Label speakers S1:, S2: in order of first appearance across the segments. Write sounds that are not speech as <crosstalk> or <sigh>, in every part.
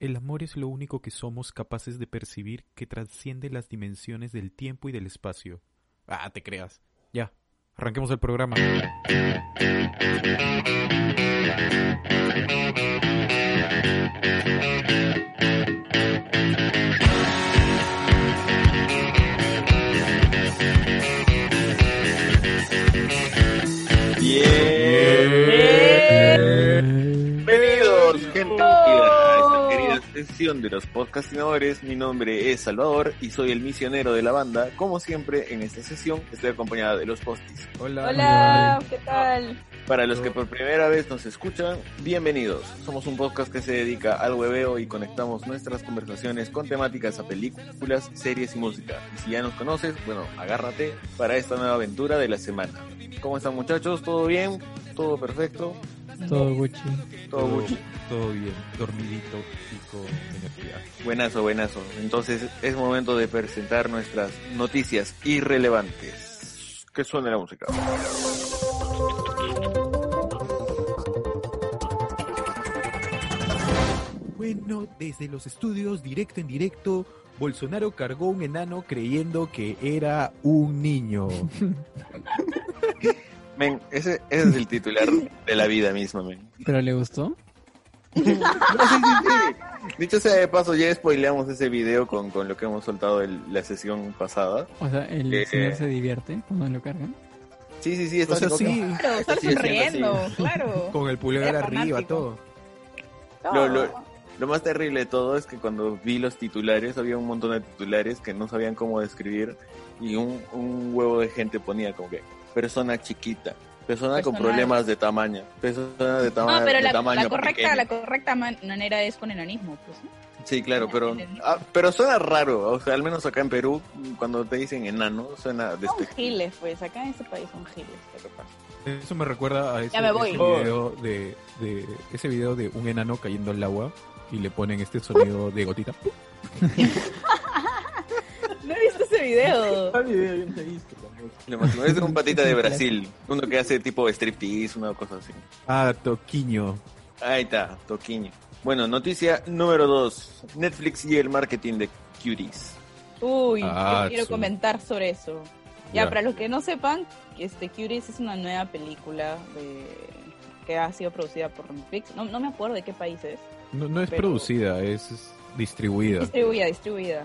S1: El amor es lo único que somos capaces de percibir que trasciende las dimensiones del tiempo y del espacio. Ah, te creas. Ya, arranquemos el programa.
S2: Bienvenidos, gente sesión de los podcastinadores. Mi nombre es Salvador y soy el misionero de la banda. Como siempre, en esta sesión estoy acompañada de los postis.
S1: Hola.
S3: Hola, ¿qué tal?
S2: Para los que por primera vez nos escuchan, bienvenidos. Somos un podcast que se dedica al webeo y conectamos nuestras conversaciones con temáticas a películas, series y música. Y si ya nos conoces, bueno, agárrate para esta nueva aventura de la semana. ¿Cómo están muchachos? ¿Todo bien? ¿Todo perfecto?
S4: Todo Gucci.
S2: ¿Todo Gucci?
S1: Todo bien, dormidito con energía.
S2: Buenazo, buenazo. Entonces es momento de presentar nuestras noticias irrelevantes. Que suene la música.
S1: Bueno, desde los estudios, directo en directo, Bolsonaro cargó un enano creyendo que era un niño. <laughs>
S2: Men, ese, ese es el titular de la vida misma, men.
S4: ¿Pero le gustó?
S2: No, sí, sí, sí. Dicho sea de paso, ya spoileamos ese video con, con lo que hemos soltado el- la sesión pasada.
S4: O sea, el
S2: Eh,
S4: señor se divierte cuando lo cargan.
S2: Sí, sí, sí, está
S1: O sea, sí,
S3: Claro,
S2: siendo
S3: sonriendo, claro.
S1: con el pulgar arriba, todo.
S2: Lo, lo- lo más terrible de todo es que cuando vi los titulares, había un montón de titulares que no sabían cómo describir y un, un huevo de gente ponía como que persona chiquita, persona con problemas de tamaño, persona de, tama-
S3: No, pero
S2: de
S3: la,
S2: tamaño
S3: la correcta,
S2: pequeño.
S3: la correcta man- manera es con enanismo, pues. ¿no?
S2: Sí, claro, pero ah, pero suena raro, o sea, al menos acá en Perú, cuando te dicen enano, suena
S3: Son
S2: despectivo.
S3: giles, pues. Acá en este país son giles. pasa.
S1: Eso me recuerda a ese, ese video de, de ese video de un enano cayendo al agua y le ponen este sonido de gotita. <laughs>
S3: No he visto ese video.
S2: Lo máximo. Es un <laughs> patita de Brasil, uno que hace tipo striptease, una cosa así.
S1: Ah, Toquiño.
S2: Ahí está, Toquiño. Bueno, noticia número 2. Netflix y el marketing de Cuties.
S3: Uy,
S1: Ah,
S3: yo quiero
S1: su-
S3: comentar sobre eso. Ya,
S1: Ya.
S3: para los que no sepan, este Curious es una nueva película de... que ha sido producida por Netflix. No, no me acuerdo de qué país es.
S1: No, no es
S3: Pero-
S1: producida, es distribuida.
S3: Distribuida, distribuida.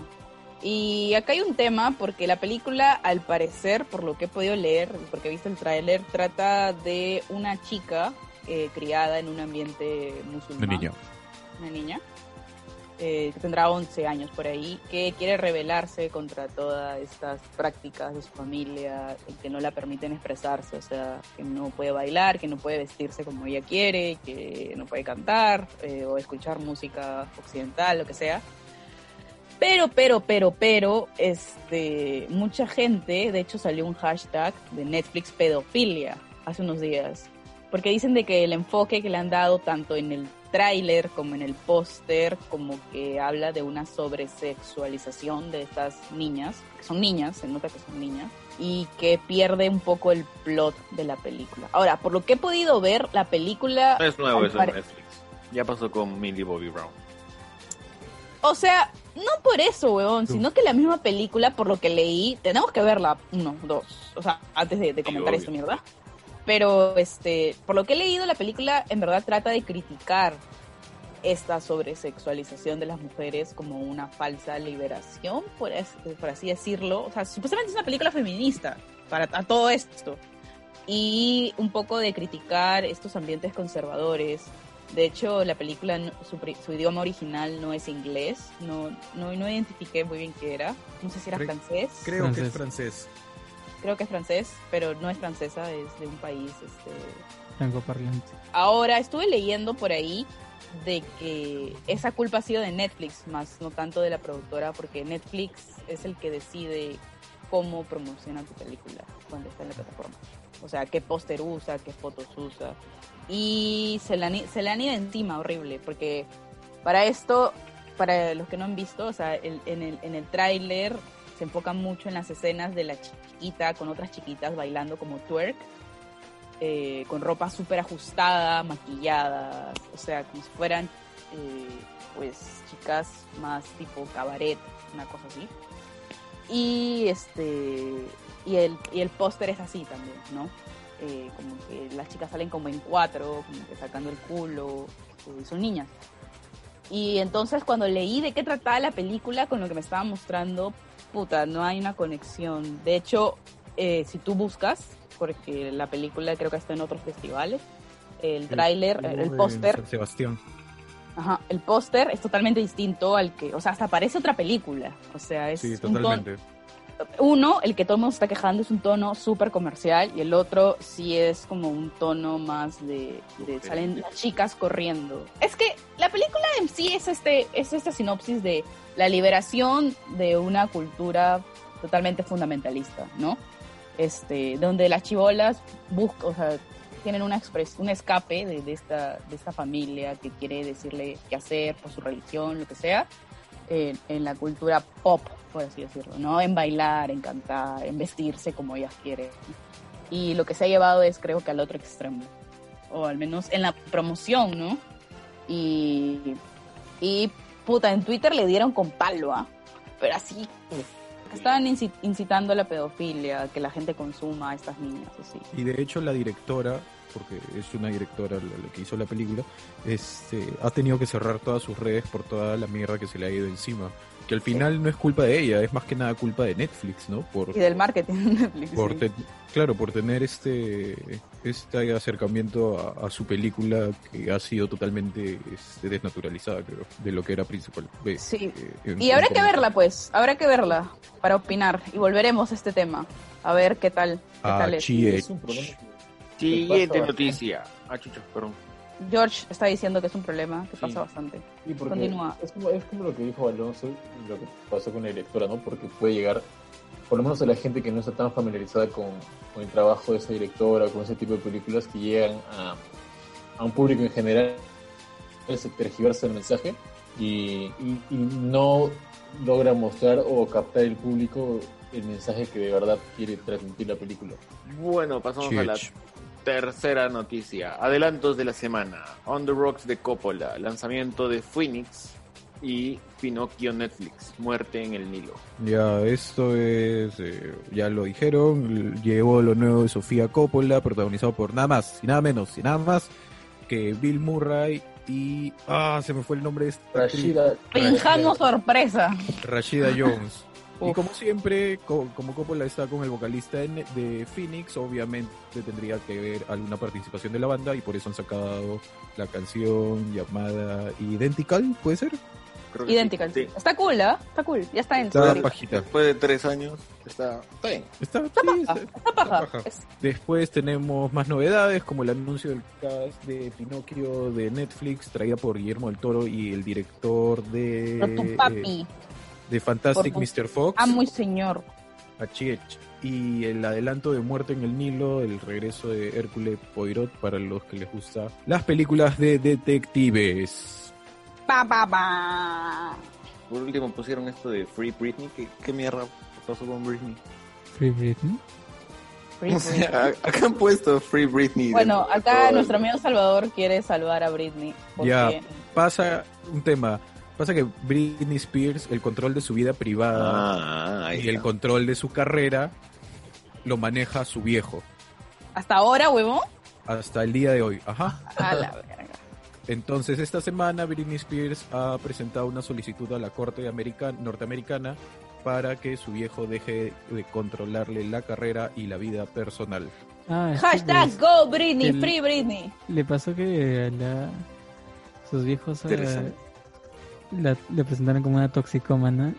S3: Y acá hay un tema porque la película, al parecer, por lo que he podido leer, porque he visto el tráiler, trata de una chica eh, criada en un ambiente musulmán.
S1: Una niña.
S3: Una niña. eh, que tendrá 11 años por ahí, que quiere rebelarse contra todas estas prácticas de su familia, que no la permiten expresarse, o sea, que no puede bailar, que no puede vestirse como ella quiere, que no puede cantar eh, o escuchar música occidental, lo que sea. Pero, pero, pero, pero, este, mucha gente, de hecho salió un hashtag de Netflix pedofilia hace unos días, porque dicen de que el enfoque que le han dado tanto en el tráiler como en el póster, como que habla de una sobresexualización de estas niñas, que son niñas, se nota que son niñas, y que pierde un poco el plot de la película. Ahora, por lo que he podido ver, la película...
S2: No es nuevo eso en Netflix. Ya pasó con Millie Bobby Brown.
S3: O sea, no por eso, weón, sino que la misma película, por lo que leí, tenemos que verla, uno, dos, o sea, antes de, de comentar esto, mierda. Pero, este, por lo que he leído, la película en verdad trata de criticar esta sobresexualización de las mujeres como una falsa liberación, por, es- por así decirlo. O sea, supuestamente es una película feminista para a todo esto. Y un poco de criticar estos ambientes conservadores. De hecho, la película, su, su idioma original no es inglés. No, no, no identifiqué muy bien qué era. No sé si era
S1: Cre-
S3: francés.
S1: Creo que es
S4: Francés.
S1: francés.
S3: Creo que es francés, pero no es francesa, es de un país este,
S4: Franco parlante.
S3: Ahora, estuve leyendo por ahí de que esa culpa ha sido de Netflix, más no tanto de la productora, porque Netflix es el que decide cómo promociona tu película cuando está en la plataforma. O sea, qué póster usa, qué fotos usa. Y se le, han, ido encima horrible, porque para esto, para los que no han visto, o sea, en el, en tráiler se enfoca mucho en las escenas de la chiquita con otras chiquitas bailando como twerk, eh, con ropa súper ajustada, maquilladas, o sea, como si fueran eh, pues chicas más tipo cabaret, una cosa así. Y este y el, y el póster es así también, ¿no? Eh, como que las chicas salen como en cuatro, como que sacando el culo, eh, son niñas. Y entonces cuando leí de qué trataba la película con lo que me estaba mostrando, puta, no hay una conexión. De hecho, eh, si tú buscas, porque la película creo que está en otros festivales, el tráiler, el, póster,
S1: Sebastián.
S3: ajá, el póster es totalmente distinto al que, o sea, hasta parece otra película. O sea, es
S1: Sí,
S3: un
S1: totalmente.
S3: Uno, el que todo el mundo está quejando es un tono súper comercial y el otro sí es como un tono más de, de salen las chicas corriendo. Es que la película en sí es este es esta sinopsis de la liberación de una cultura totalmente fundamentalista, ¿no? Este, donde las chivolas buscan, o sea, tienen una expres un escape de, de esta de esta familia que quiere decirle qué hacer por su religión, lo que sea en, en la cultura pop, por así decirlo, ¿no? En bailar, en cantar, en vestirse como ellas quieren. Y lo que se ha llevado es, creo que al otro extremo, o al menos en la promoción, ¿no? Y, y puta, en Twitter le dieron con palo, ¿ah? Pero así, estaban inci- incitando a la pedofilia, que la gente consuma a estas niñas, así.
S1: Y de hecho la directora, porque es una directora la, la que hizo la película, este, ha tenido que cerrar todas sus redes por toda la mierda que se le ha ido encima. Que al final no es culpa de ella, es más que nada culpa de Netflix, ¿no? Por,
S3: Y del marketing de Netflix.
S1: por
S3: sí.
S1: te- claro, por tener este este acercamiento a, a su película que ha sido totalmente este, desnaturalizada, creo, de lo que era principal. eh,
S3: Sí.
S1: eh,
S3: Y habrá que verla, pues, habrá que verla para opinar y volveremos a este tema. A ver qué tal, qué
S1: Ah,
S3: tal es.
S1: chie.
S5: Es un problema
S2: Siguiente
S5: pasa
S2: noticia. Ah, chucha, perdón.
S3: George está diciendo que es un problema que
S5: Sí.
S3: pasa bastante.
S5: Y
S3: Continúa.
S5: Es como, es como lo que dijo Alonso lo que pasó con la directora, ¿no? Porque puede llegar, por lo menos a la gente que no está tan familiarizada con, con el trabajo de esa directora, con ese tipo de películas que llegan a, a un público en general, se tergiversa el mensaje y, y- y no logra mostrar o captar el público el mensaje que de verdad quiere transmitir la película.
S2: Bueno, pasamos a la
S1: Chich.
S2: Tercera noticia. Adelantos de la semana. On the Rocks de Coppola. Lanzamiento de Phoenix y Pinocchio Netflix. Muerte en el Nilo.
S1: Ya, esto es, eh, ya lo dijeron, llegó lo nuevo de Sofía Coppola, protagonizado por nada más y nada menos y nada más que Bill Murray y... Ah, se me fue el nombre de esta.
S5: Rashida.
S1: Rashida Jones. Y como siempre, co- como Coppola está con el vocalista de, Phoenix, obviamente tendría que ver alguna participación de la banda y por eso han sacado la canción llamada Identical, ¿puede ser?
S2: Creo que
S3: Idéntica.
S2: sí. Sí.
S3: Está cool, ¿ah? Está cool. Ya está en
S1: Está pajita.
S2: Después de tres años, está, está bien.
S1: Está, sí,
S3: paja,
S1: está-
S3: Está paja.
S1: paja.
S3: Es-
S1: Después tenemos más novedades, como el anuncio del cast de Pinocchio de Netflix, traída por Guillermo del Toro y el director de,
S3: Por tu
S1: eh,
S3: papi.
S1: De Fantastic
S3: Por
S1: Mr. Fox,
S3: Amo y señor.
S1: Achiech, y el adelanto de Muerte en el Nilo, el regreso de Hércules Poirot para los que les gustan las películas de detectives.
S3: Pa, pa, pa.
S2: Por último pusieron esto de Free Britney. ¿Qué, qué mierda pasó con Britney?
S4: Free Britney.
S3: Free
S2: O
S3: Britney.
S2: sea, <laughs> acá han puesto Free Britney.
S3: Bueno, acá nuestro amigo Salvador quiere salvar a Britney. Porque
S1: Ya. Pasa un tema, pasa que Britney Spears, el control de su vida privada
S2: Ah,
S1: y el control de su carrera lo maneja su viejo.
S3: hasta ahora, huevón.
S1: hasta el día de hoy. Ajá.
S3: A la verga.
S1: Entonces, esta semana Britney Spears ha presentado una solicitud a la Corte americana, norteamericana para que su viejo deje de controlarle la carrera y la vida personal.
S4: Ah,
S3: Hashtag
S4: pues,
S3: Go Britney, Free Britney.
S4: le pasó que a la, sus viejos. La- le presentaron como una toxicómana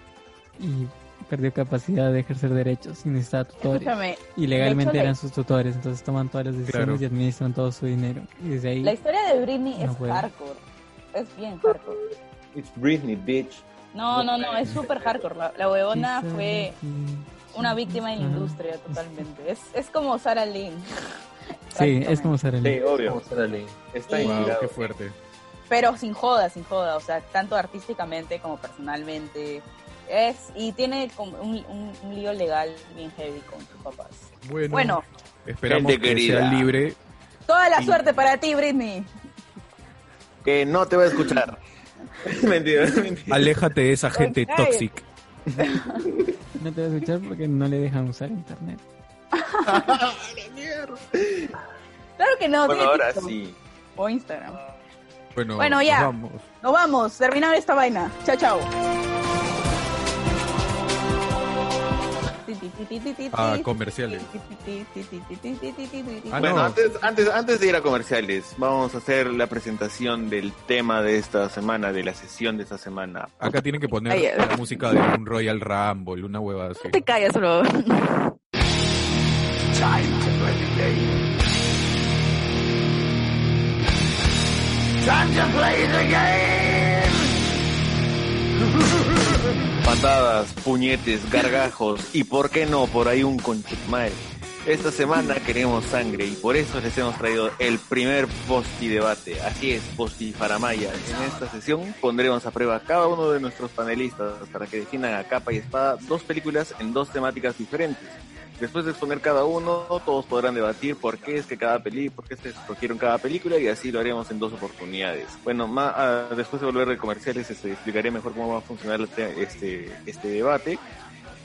S4: y perdió capacidad de ejercer derechos y necesitaba tutores.
S3: Escúchame,
S4: Y legalmente
S3: hecho,
S4: eran sus tutores, entonces toman todas las decisiones
S1: Claro.
S4: y administran todo su dinero. Y desde ahí,
S3: la historia de Britney
S4: No
S3: es
S4: puede.
S3: hardcore. es bien hardcore.
S2: It's Britney, bitch.
S3: No, no, no, es súper hardcore. La, la huevona fue una víctima de la industria totalmente. Es, es como Sarah Lynn.
S4: Sí, es como Sarah
S2: Sí,
S4: Lee.
S2: obvio. Está
S1: Wow, qué fuerte.
S3: Pero sin joda, sin joda. O sea, tanto artísticamente como personalmente. Es, y tiene como un, un- un lío legal bien heavy con sus papás.
S1: Bueno,
S3: Bueno,
S1: esperamos
S2: Gente
S1: que
S2: querida.
S1: sea libre.
S3: toda la suerte para ti, Britney.
S2: Que no te va a escuchar. <laughs> mentira, mentira.
S1: Aléjate de esa gente
S3: Ok.
S1: toxic.
S4: No te vas a escuchar porque no le dejan usar internet. <laughs>
S3: Claro que no.
S2: Bueno, ahora
S3: TikTok
S2: sí.
S3: O Instagram.
S1: Bueno,
S3: Bueno, ya.
S1: nos vamos.
S3: Nos vamos. Terminado esta vaina. Chao, chao.
S1: Ah, comerciales. Ah,
S2: Bueno,
S1: no.
S2: antes, antes, antes de ir a comerciales, vamos a hacer la presentación del tema de esta semana, de la sesión de esta semana.
S1: Acá tienen que poner
S3: Ay,
S1: la música de un Royal Rumble, una hueva así.
S3: Te callas, bro.
S2: Patadas, puñetes, gargajos y por qué no, por ahí un conchetumal. Esta semana queremos sangre y por eso les hemos traído el primer posti debate. Así es, posti faramaya. En esta sesión pondremos a prueba a cada uno de nuestros panelistas para que definan a capa y espada dos películas en dos temáticas diferentes. Después de exponer cada uno, todos podrán debatir por qué es que cada peli, por qué se escogieron cada película y así lo haremos en dos oportunidades. Bueno, ma- ah, después de volver de comerciales, este, explicaré mejor cómo va a funcionar este, este, este debate.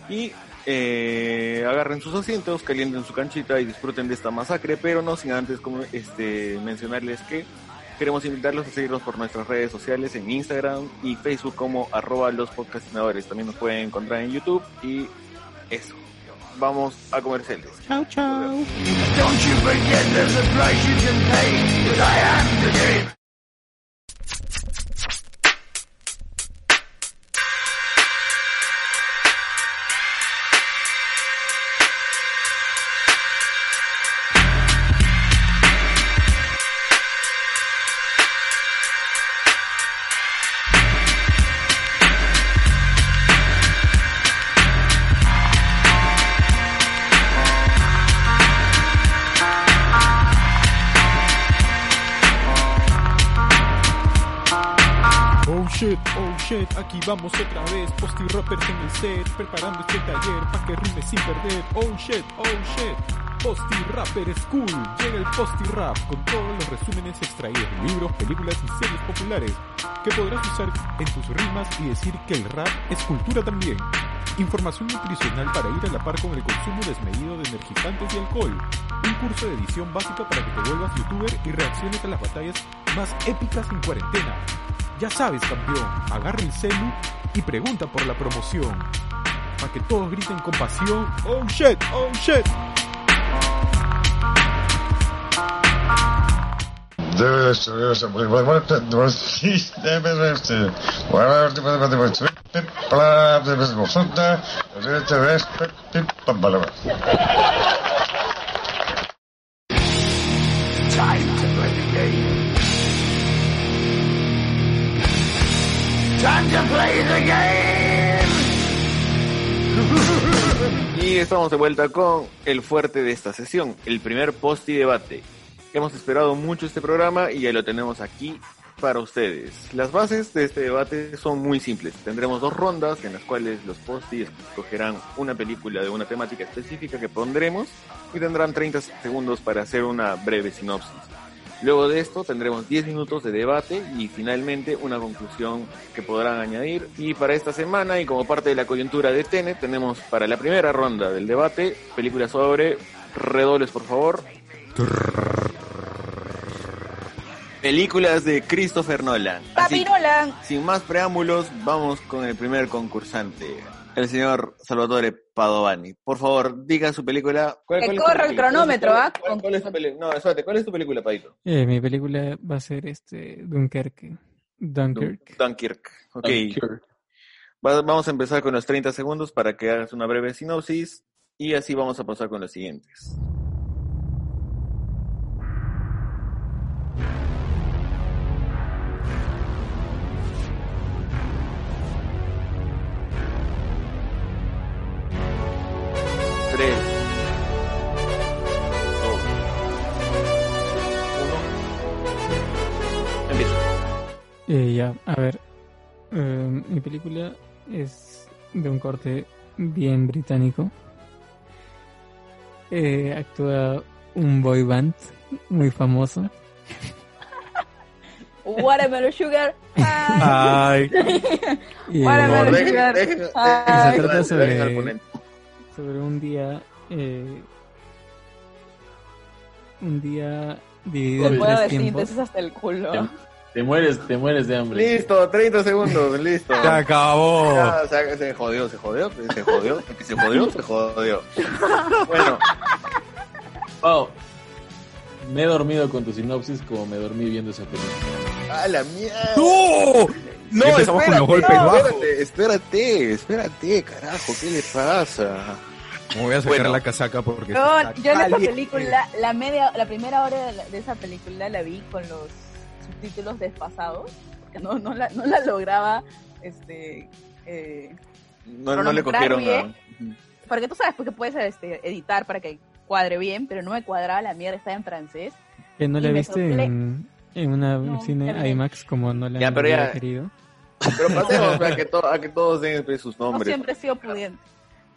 S2: Y eh, agarren sus asientos, calienten su canchita y disfruten de esta masacre, pero no sin antes como, este, mencionarles que queremos invitarlos a seguirnos por nuestras redes sociales en Instagram y Facebook como arroba los podcastinadores. También nos pueden encontrar en YouTube y eso. Vamos a comerciales.
S1: Chao, chao. Oh shit, aquí vamos otra vez, Posty Rappers en el set, preparando este taller pa' que rime sin perder. Oh shit, oh shit, Posty Rapper School, llega el Posty Rap con todos los resúmenes extraídos de libros, películas y series populares que podrás usar en tus rimas y decir que el rap es cultura también. Información nutricional para ir a la par con el consumo desmedido de energizantes y alcohol. Un curso de edición básica para que te vuelvas youtuber y reacciones a las batallas más épicas en cuarentena. Ya sabes, campeón, agarra el celu y pregunta por la promoción. Para que todos griten con pasión. Oh shit, oh shit.
S6: Debe pam, bla, bla.
S2: Y estamos de vuelta con el fuerte de esta sesión, el primer post y debate. Hemos esperado mucho este programa y ya lo tenemos aquí para ustedes. Las bases de este debate son muy simples. Tendremos dos rondas en las cuales los postis escogerán una película de una temática específica que pondremos y tendrán 30 segundos para hacer una breve sinopsis. Luego de esto tendremos 10 minutos de debate y finalmente una conclusión que podrán añadir. Y para esta semana y como parte de la coyuntura de Tenet tenemos para la primera ronda del debate películas sobre redobles por favor. Películas de Christopher Nolan.
S3: Papi Nolan.
S2: sin más preámbulos, vamos con el primer concursante, el señor Salvatore Padovani. Por favor, diga su película. ¿Cuál-
S3: el cronómetro,
S2: ¿Cuál-
S3: ¿ah?
S2: cuál- es No, espérate, ¿cuál es tu película, Padito?
S4: Eh, mi película va a ser este Dunkerque. Dunkirk.
S2: Dunkirk. Ok.
S5: Dunkirk.
S2: Va- vamos a empezar con los 30 segundos para que hagas una breve sinopsis y así vamos a pasar con los siguientes.
S4: Eh, ya, a ver. eh, mi película es de un corte bien británico. Eh, actúa un boy band muy famoso. <laughs>
S3: Watermelon Sugar.
S1: Ay,
S4: Y,
S3: Watermelon
S2: No,
S3: Sugar.
S2: dejen-
S3: Ay.
S4: Se trata sobre- sobre un día. eh, un día dividido
S3: Te
S4: en
S3: puedo
S4: tres
S3: decir,
S4: tiempos.
S3: hasta el culo.
S5: Te, mueres, te mueres de hambre.
S2: Listo, 30 segundos, listo.
S1: se acabó.
S2: Ya, se, se jodió, se jodió, se jodió, se jodió, se jodió. Bueno,
S5: Pau, me he dormido con tu sinopsis como me dormí viendo esa película.
S2: a la mierda.
S1: ¡No!
S2: No,
S1: empezamos con los golpes
S2: no,
S1: bajos.
S2: Espérate, espérate, espérate, carajo, ¿qué le pasa?
S1: Me voy a sacar
S2: Bueno.
S1: la casaca porque
S3: Yo,
S1: está
S3: yo en esa película, la media, la primera hora de, la- de esa película la vi con los subtítulos desfasados, porque no, no, la, no la lograba, este, eh,
S2: No, no le cogieron
S3: bien. porque tú sabes porque puedes este, editar para que cuadre bien, pero no me cuadraba la mierda, estaba en francés.
S4: Que no la viste
S3: soplé.
S4: en, en una
S3: No,
S4: cine. IMAX como no la
S2: Ya, pero ya-
S4: querido.
S2: Pero <laughs> pasemos a que, to- a que todos den sus
S3: No
S2: nombres.
S3: siempre he sido pudiente.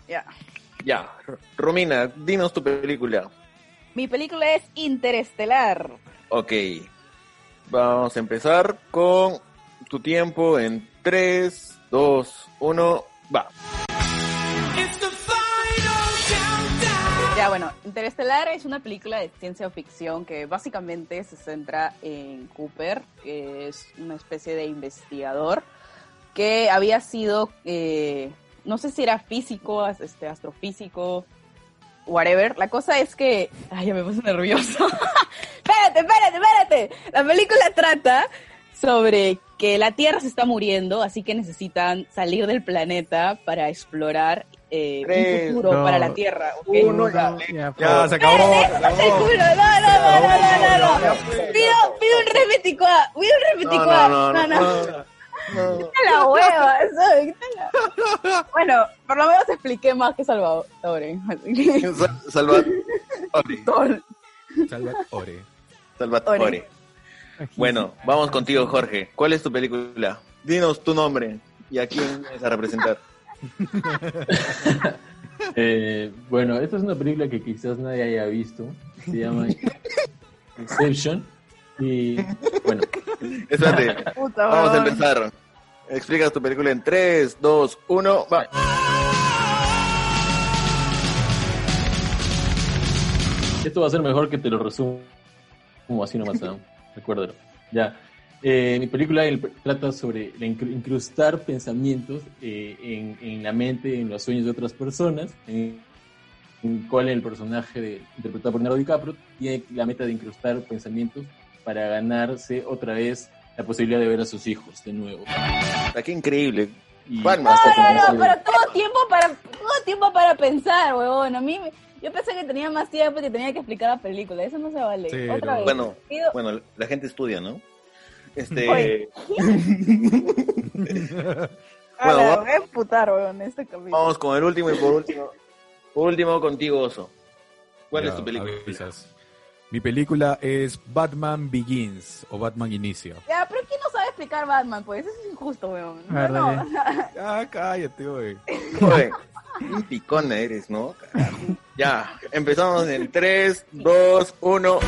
S3: Ya.
S2: Ya, Romina, dinos tu película.
S3: Mi película es Interestelar.
S2: Ok, vamos a empezar con tu tiempo en 3, 2, 1, va.
S3: Ya, bueno, Interestelar es una película de ciencia ficción que básicamente se centra en Cooper, que es una especie de investigador que había sido, eh, no sé si era físico, este, astrofísico, whatever. La cosa es que, ay, ya me puse nervioso. <laughs> espérate, espérate, espérate. La película trata sobre que la Tierra se está muriendo, así que necesitan salir del planeta para explorar eh,
S2: Tres,
S3: un futuro
S4: dos,
S3: para la Tierra. ¿ok?
S2: uno, ya.
S4: Ya,
S1: Ya, se acabó. se
S3: ¡El
S1: acabó.
S3: culo! No, no, no, no, no, no, no. Pido, pido un repeticuá, pido un repeticuá.
S2: No, no, no, no. no.
S3: La hueva, la- Bueno, por lo menos expliqué más que Salvador.
S2: Sal- Salvatore.
S1: Salvatore.
S2: Salvatore. Bueno, vamos contigo, Jorge. ¿Cuál es tu película? Dinos tu nombre y a quién vas a representar. <laughs>
S5: Eh, bueno, esta es una película que quizás nadie haya visto. Se llama <laughs> Inception. Y bueno,
S2: Espérate, <laughs> vamos a empezar. Explicas tu película en 3, 2, 1, va.
S5: esto va a ser mejor que te lo resumo como así nomás, ¿no? <laughs> recuérdalo. Ya. Eh, mi película el- trata sobre incrustar pensamientos eh, en, en la mente, en los sueños de otras personas, en, en cual el personaje de, interpretado por Leonardo DiCaprio tiene la meta de incrustar pensamientos para ganarse otra vez la posibilidad de ver a sus hijos de nuevo.
S2: Ah, Qué increíble.
S5: Y-.
S3: No, no, no, pero tuvo tiempo para, tuvo tiempo para pensar, huevón. A mí, me- yo pensé que tenía más tiempo y que tenía que explicar la película. Eso no se vale.
S1: Sí,
S3: Otra
S1: no.
S3: vez.
S2: Bueno,
S3: Pido-
S2: bueno, la gente estudia, ¿no? Este. <laughs> Bueno,
S3: la-
S2: va-
S3: voy a emputar, huevón, este capítulo.
S2: Vamos con el último y por último. Por último contigo, Oso. ¿Cuál
S1: Ya,
S2: es tu película?
S1: avisas. Mi película es Batman Begins o Batman Inicia.
S3: Ya, pero ¿quién no sabe explicar Batman? Pues eso es injusto, weón. No, no.
S1: Ah, cállate.
S2: Oye, un picona eres, ¿no? Carajo. Ya, empezamos en 3, 2, 1.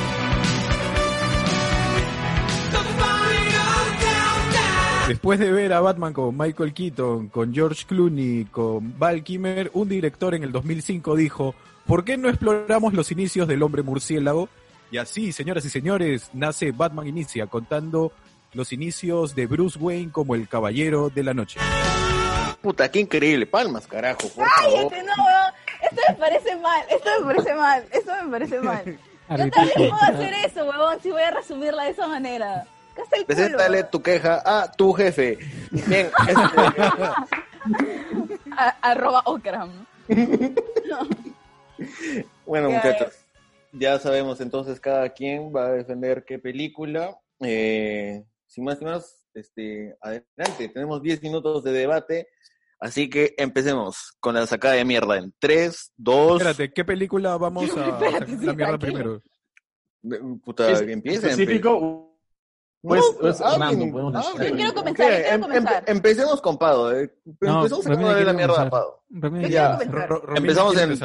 S1: Después de ver a Batman con Michael Keaton, con George Clooney, con Val Kimmer, un director en el 2005 dijo, ¿por qué no exploramos los inicios del hombre murciélago? Y así, señoras y señores, nace Batman Inicia, contando los inicios de Bruce Wayne como el caballero de la noche.
S2: Puta, qué increíble. Palmas, carajo, por favor.
S3: Cállate, no. Esto me parece mal, esto me parece mal, esto me parece mal. <laughs> Yo también puedo hacer eso, weón, si voy a resumirla de esa manera. ¿Qué hace el culo?
S2: Preséntale tu queja a tu jefe. Bien, <laughs>
S3: A- arroba Okram.
S2: bueno, muchachos. Ya sabemos entonces cada quien va a defender qué película. Eh, sin más ni más, este, adelante. Tenemos 10 minutos de debate. Así que empecemos con la sacada de mierda en 3, 2...
S1: Espérate, ¿qué película vamos a <laughs>
S3: Espérate,
S1: sacar
S3: sí,
S1: la mierda primero?
S2: Puta,
S5: Es
S2: que empiecen.
S5: específico, pues,
S2: No,
S5: pues,
S2: hablen,
S5: random, podemos decir.
S3: Yo quiero comenzar, yo quiero
S2: em- em-
S3: comenzar.
S2: empecemos con Pado. eh.
S4: No,
S2: Empezamos a
S4: Romina
S2: de la mierda a. Pado.
S3: Yo
S2: Ya. Empezamos en-.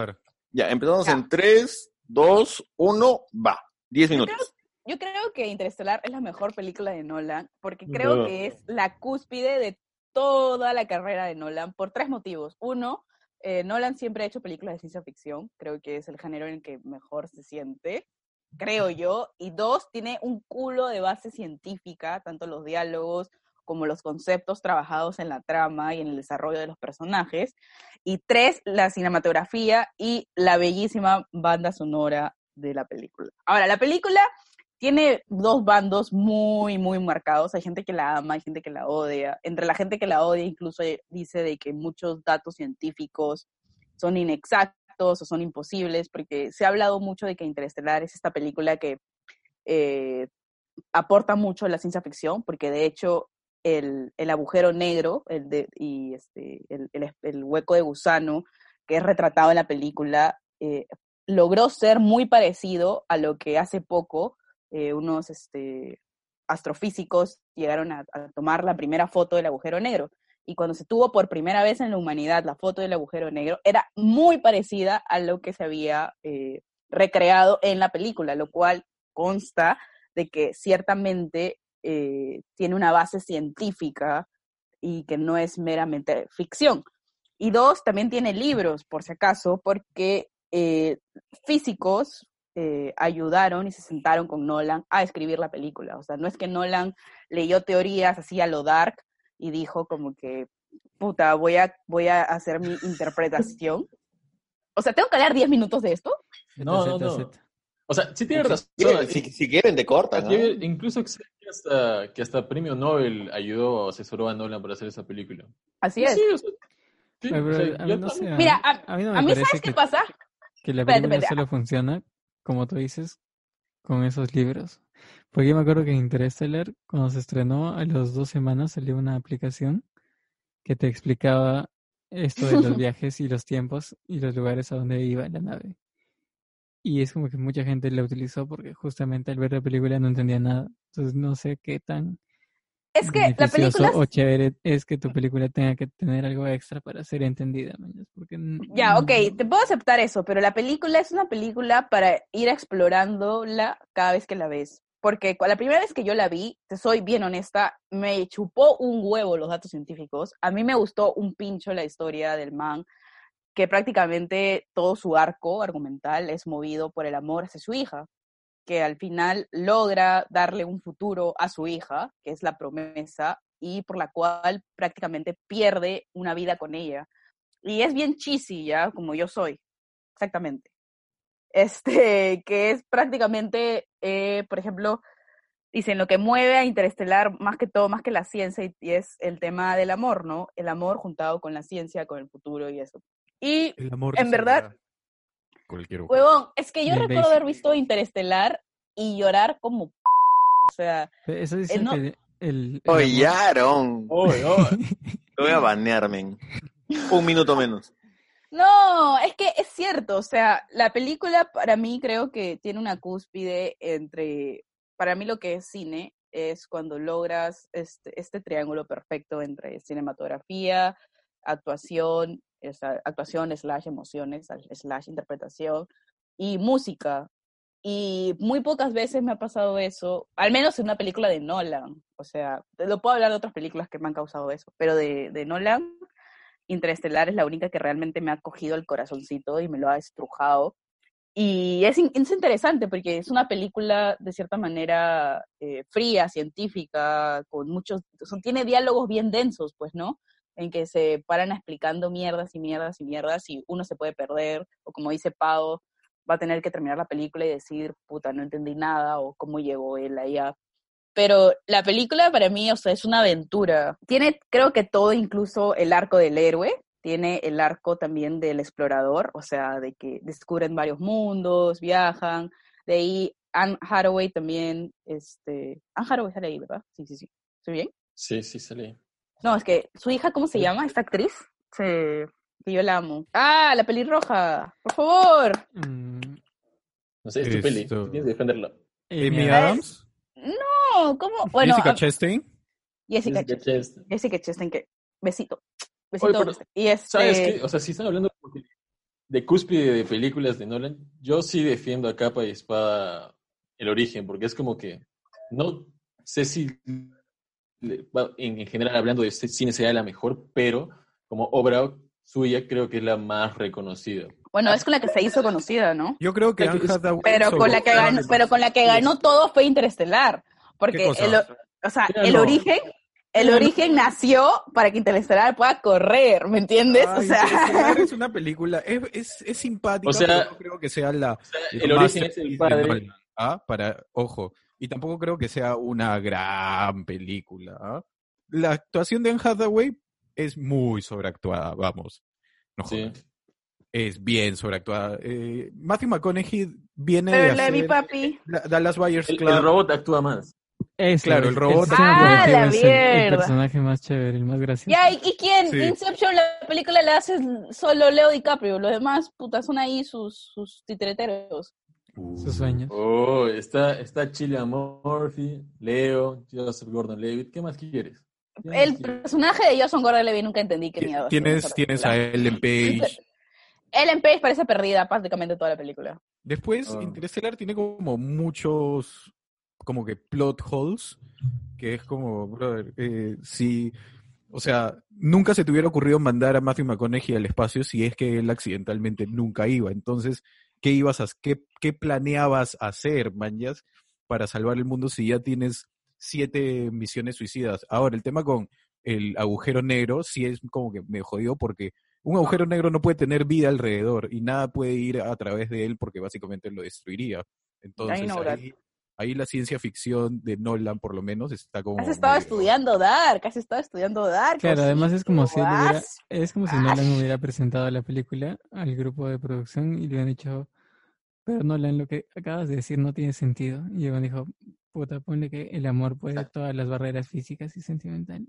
S2: Ya, empezamos
S3: Ya.
S2: en 3, 2, 1, va. 10 minutos.
S3: Yo creo que Interestelar es la mejor película de Nolan porque creo
S5: No.
S3: que es la cúspide de toda la carrera de Nolan por tres motivos. Uno, eh, Nolan siempre ha hecho películas de ciencia ficción, creo que es el género en el que mejor se siente, creo yo. Y dos, tiene un culo de base científica, tanto los diálogos como los conceptos trabajados en la trama y en el desarrollo de los personajes. Y tres, la cinematografía y la bellísima banda sonora de la película. Ahora, la película tiene dos bandos muy, muy marcados. Hay gente que la ama, hay gente que la odia. Entre la gente que la odia incluso eh, dice de que muchos datos científicos son inexactos o son imposibles, porque se ha hablado mucho de que Interestelar es esta película que eh, aporta mucho a la ciencia ficción, porque de hecho el, el agujero negro el de, y este, el, el- el hueco de gusano que es retratado en la película eh, logró ser muy parecido a lo que hace poco eh, unos este, astrofísicos llegaron a, tomar la primera foto del agujero negro. Y cuando se tuvo por primera vez en la humanidad la foto del agujero negro, era muy parecida a lo que se había eh, recreado en la película, lo cual consta de que ciertamente eh, tiene una base científica y que no es meramente ficción. Y dos, también tiene libros, por si acaso, porque físicos eh, ayudaron y se sentaron con Nolan a escribir la película. O sea, no es que Nolan leyó teorías así a lo dark y dijo como que, puta, voy a, voy a hacer mi interpretación. O sea, ¿tengo que hablar 10 minutos de esto?
S5: No, no, no. O sea, sí tiene razón.
S2: Si, si quieren, te cortan.
S5: Incluso que hasta, que hasta Premio Nobel ayudó o asesoró a Nolan para hacer esa película.
S3: Así es. Mira,
S4: a, mí no me
S3: A mí,
S4: parece
S3: ¿sabes
S4: que,
S3: qué pasa?
S4: que la
S3: Espérate,
S4: película
S3: espérate.
S4: solo funciona, como tú dices, con esos libros. Porque yo me acuerdo que en Interstellar, cuando se estrenó, a las dos semanas salió una aplicación que te explicaba esto de los <laughs> viajes y los tiempos y los lugares a donde iba la nave. Y es como que mucha gente la utilizó porque justamente al ver la película no entendía nada. Entonces no sé qué tan
S3: Es que la película
S4: o chévere es que tu película tenga que tener algo extra para ser entendida, porque
S3: Ya, ok, te puedo aceptar eso, pero la película es una película para ir explorándola cada vez que la ves. Porque la primera vez que yo la vi, te soy bien honesta, me chupó un huevo los datos científicos. A mí me gustó un pincho la historia del man, que prácticamente todo su arco argumental es movido por el amor hacia su hija, que al final logra darle un futuro a su hija, que es la promesa, y por la cual prácticamente pierde una vida con ella. Y es bien cheesy, ¿ya? Como yo soy. Exactamente. Este, que es prácticamente, eh, por ejemplo, dicen lo que mueve a Interestelar más que todo, más que la ciencia, y, y es el tema del amor, ¿no? El amor juntado con la ciencia, con el futuro y eso. Y,
S1: El amor
S3: En verdad-
S1: Cualquier
S3: huevón, es que yo
S4: Bien
S3: recuerdo haber visto Interestelar y llorar como... p- O sea,
S4: Pero Eso dice
S3: Eh, no-
S4: que el, el
S2: Aaron.
S5: Oye, oye. <laughs>
S2: Te voy a banear, men. Un minuto menos.
S3: No, es que es cierto, o sea, la película para mí creo que tiene una cúspide entre, para mí lo que es cine es cuando logras este, este triángulo perfecto entre cinematografía, actuación, o sea, actuación slash emociones, slash interpretación y música. Y muy pocas veces me ha pasado eso, al menos en una película de Nolan. O sea, lo puedo hablar de otras películas que me han causado eso, pero de, de Nolan Interestelar es la única que realmente me ha cogido el corazoncito y me lo ha estrujado. Y es, es interesante porque es una película de cierta manera eh, fría, científica, con muchos, son- tiene diálogos bien densos, pues, ¿no? En que se paran explicando mierdas y mierdas y mierdas y uno se puede perder, o como dice Pau, va a tener que terminar la película y decir, puta, no entendí nada, o cómo llegó él allá. Pero la película para mí, o sea, es una aventura. Tiene, creo que todo, incluso el arco del héroe, tiene el arco también del explorador, o sea, de que descubren varios mundos, viajan. De ahí Anne Hathaway también, este, Anne Hathaway sale ahí, ¿verdad? Sí, sí, sí. ¿Estoy bien?
S5: Sí, sí, salí.
S3: No, es que su hija, ¿cómo se llama? ¿Esta actriz? Sí, que yo la amo. Ah, la pelirroja, por favor.
S4: Mm,
S5: No sé, es tu peli. Tienes que defenderla.
S1: Amy
S4: Adams.
S1: Adams,
S3: No, ¿cómo? Bueno,
S1: Jessica
S3: ah,
S1: Chastain.
S3: Jessica,
S5: Jessica
S3: Chastain. Jessica Chastain, que besito. Besito.
S5: Oye, pero-
S3: besito. y este,
S5: ¿Sabes qué? O sea, si están hablando de cúspide de películas de Nolan, yo sí defiendo a capa y espada el origen, porque es como que no sé si en, en general hablando de este cine sea la mejor, pero como obra suya creo que es la más reconocida.
S3: Bueno, es con la que se hizo conocida, ¿no?
S1: Yo creo que
S5: Pero
S1: Anne Hathaway
S3: Pero con la que ganó, pero con la que ganó todo fue Interestelar.
S1: ¿Qué
S3: Porque
S1: cosa?
S3: el, o- o sea, el
S5: no.
S3: origen, el origen nació para que Interestelar pueda correr, ¿me entiendes? o
S1: Ay,
S3: sea,
S1: Interestelar <laughs> es una película, es, es, es simpática,
S5: O sea,
S1: pero no creo que sea la,
S5: O sea,
S1: el
S5: el origen es el padre.
S1: ¿ah? Para, ojo, y tampoco creo que sea una gran película. ¿ah? La actuación de Anne Hathaway es muy sobreactuada, vamos. No
S5: Sí.
S1: Es bien sobreactuada. Eh, Matthew McConaughey viene
S3: pero
S1: de
S3: la de mi
S1: hacer
S3: papi.
S1: la- Dallas Buyers
S5: El,
S1: Club.
S5: el robot actúa más.
S4: Ese,
S1: Claro, el robot.
S4: me
S3: ¡Ah, la
S4: es el- el, personaje más chévere, el más gracioso.
S3: Ya, ¿y, y quién?
S1: Sí.
S3: Inception, la película la hace solo Leo DiCaprio. Los demás, putas, son ahí sus, sus titreteros.
S4: Sus sueños.
S5: Oh, está, está Cillian Murphy, Leo, Joseph Gordon-Levitt. ¿Qué más quieres? ¿Qué más
S3: El
S5: quieres?
S3: personaje de Jason Gordon-Levitt nunca entendí qué miedo.
S1: Tienes, tienes a Ellen Page. <laughs>
S3: Ellen Page parece perdida prácticamente toda la película.
S1: Después,
S5: Ah.
S1: Interstellar tiene como muchos, como que plot holes, que es como, brother, eh, si, o sea, nunca se te hubiera ocurrido mandar a Matthew McConaughey al espacio si es que él accidentalmente nunca iba. Entonces, ¿qué ibas a, qué, qué planeabas hacer, manjas, para salvar el mundo si ya tienes siete misiones suicidas? Ahora, el tema con el agujero negro sí es como que me jodió porque un agujero negro no puede tener vida alrededor y nada puede ir a través de él porque básicamente lo destruiría. Entonces, ahí, ahí la ciencia ficción de Nolan, por lo menos, está como.
S3: Has estado
S1: medio-
S3: estudiando Dark, has estado estudiando Dark.
S4: Claro, además es como si él hubiera, es como si Nolan hubiera presentado la película al grupo de producción y le hubieran dicho, pero Nolan, lo que acabas de decir no tiene sentido. Y Evan dijo, puta, ponle que el amor puede todas las barreras físicas y sentimentales.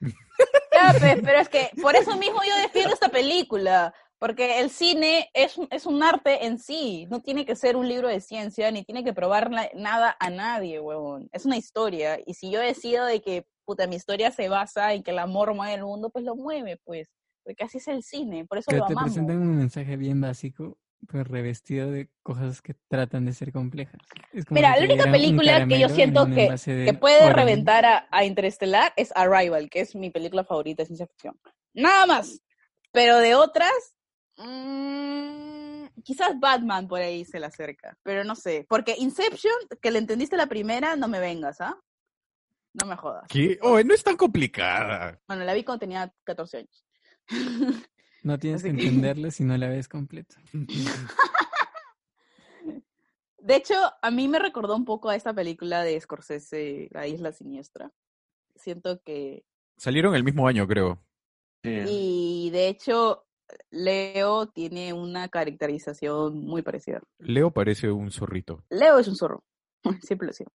S4: <laughs>
S3: Pe- pero es que por eso mismo yo defiendo esta película, porque el cine es, un- es un arte en sí, no tiene que ser un libro de ciencia, ni tiene que probar na- nada a nadie, huevón. Es una historia, y si yo decido de que, puta, mi historia se basa en que el amor mueve el mundo, pues lo mueve, pues, porque así es el cine, por eso
S4: Que
S3: lo
S4: te
S3: amamos.
S4: presentan un mensaje bien básico, pues revestido de cosas que tratan de ser complejas.
S3: Mira,
S4: si
S3: la única
S4: te
S3: película que yo siento que, que puede reventar a, a Interestelar es Arrival, que es mi película favorita de ciencia ficción. Nada más. Pero de otras, mm, quizás Batman por ahí se le acerca, pero no sé. Porque Inception, que le entendiste la primera, no me vengas, ¿ah? No me jodas.
S1: ¿Qué? Oh, no es tan complicada.
S3: Bueno, la vi cuando tenía 14 años. <laughs>
S4: No tienes
S3: Así
S4: que
S3: que-
S4: entenderle si no la ves completa. <laughs>
S3: De hecho, a mí me recordó un poco a esta película de Scorsese, La Isla Siniestra. Siento que
S1: Salieron el mismo año, creo.
S3: Y de hecho, Leo tiene una caracterización muy parecida.
S1: Leo parece un zorrito.
S3: Leo es un zorro, <laughs> siempre lo he sido.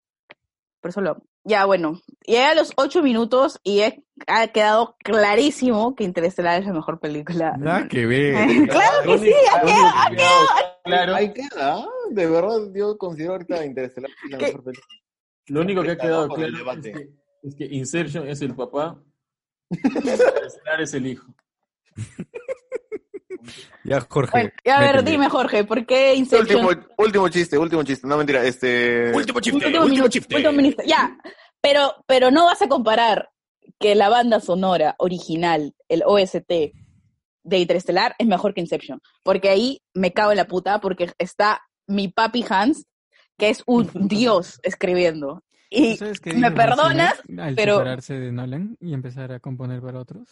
S3: Por eso lo amo. Ya, bueno, llegué a los ocho minutos y he- ha quedado clarísimo que Interestelar es la mejor película.
S1: Nada que ver. <laughs>
S3: claro que sí, ha quedado, ha
S5: que
S3: quedado.
S5: Claro,
S2: Ahí queda, ¿ah? de verdad yo considero ahorita Interestelar la
S3: ¿Qué?
S2: mejor película.
S5: lo único que ha quedado claro es que, es que Inception es el papá, <laughs> Interestelar es el hijo.
S1: Ya, Jorge.
S3: Bueno, a ver, dime, Jorge, ¿por qué Inception?
S2: Último, último chiste, último chiste. No, mentira, este...
S1: Último chiste,
S3: Último
S1: último chiste.
S3: último. Ya, pero, pero no vas a comparar que la banda sonora original, el OST de Interestelar, es mejor que Inception. Porque ahí me cago en la puta, porque está mi papi Hans, que es un <laughs> dios escribiendo. Y
S4: ¿Tú sabes qué
S3: me perdonas,
S4: al
S3: pero-
S4: separarse de Nolan y empezar a componer para otros?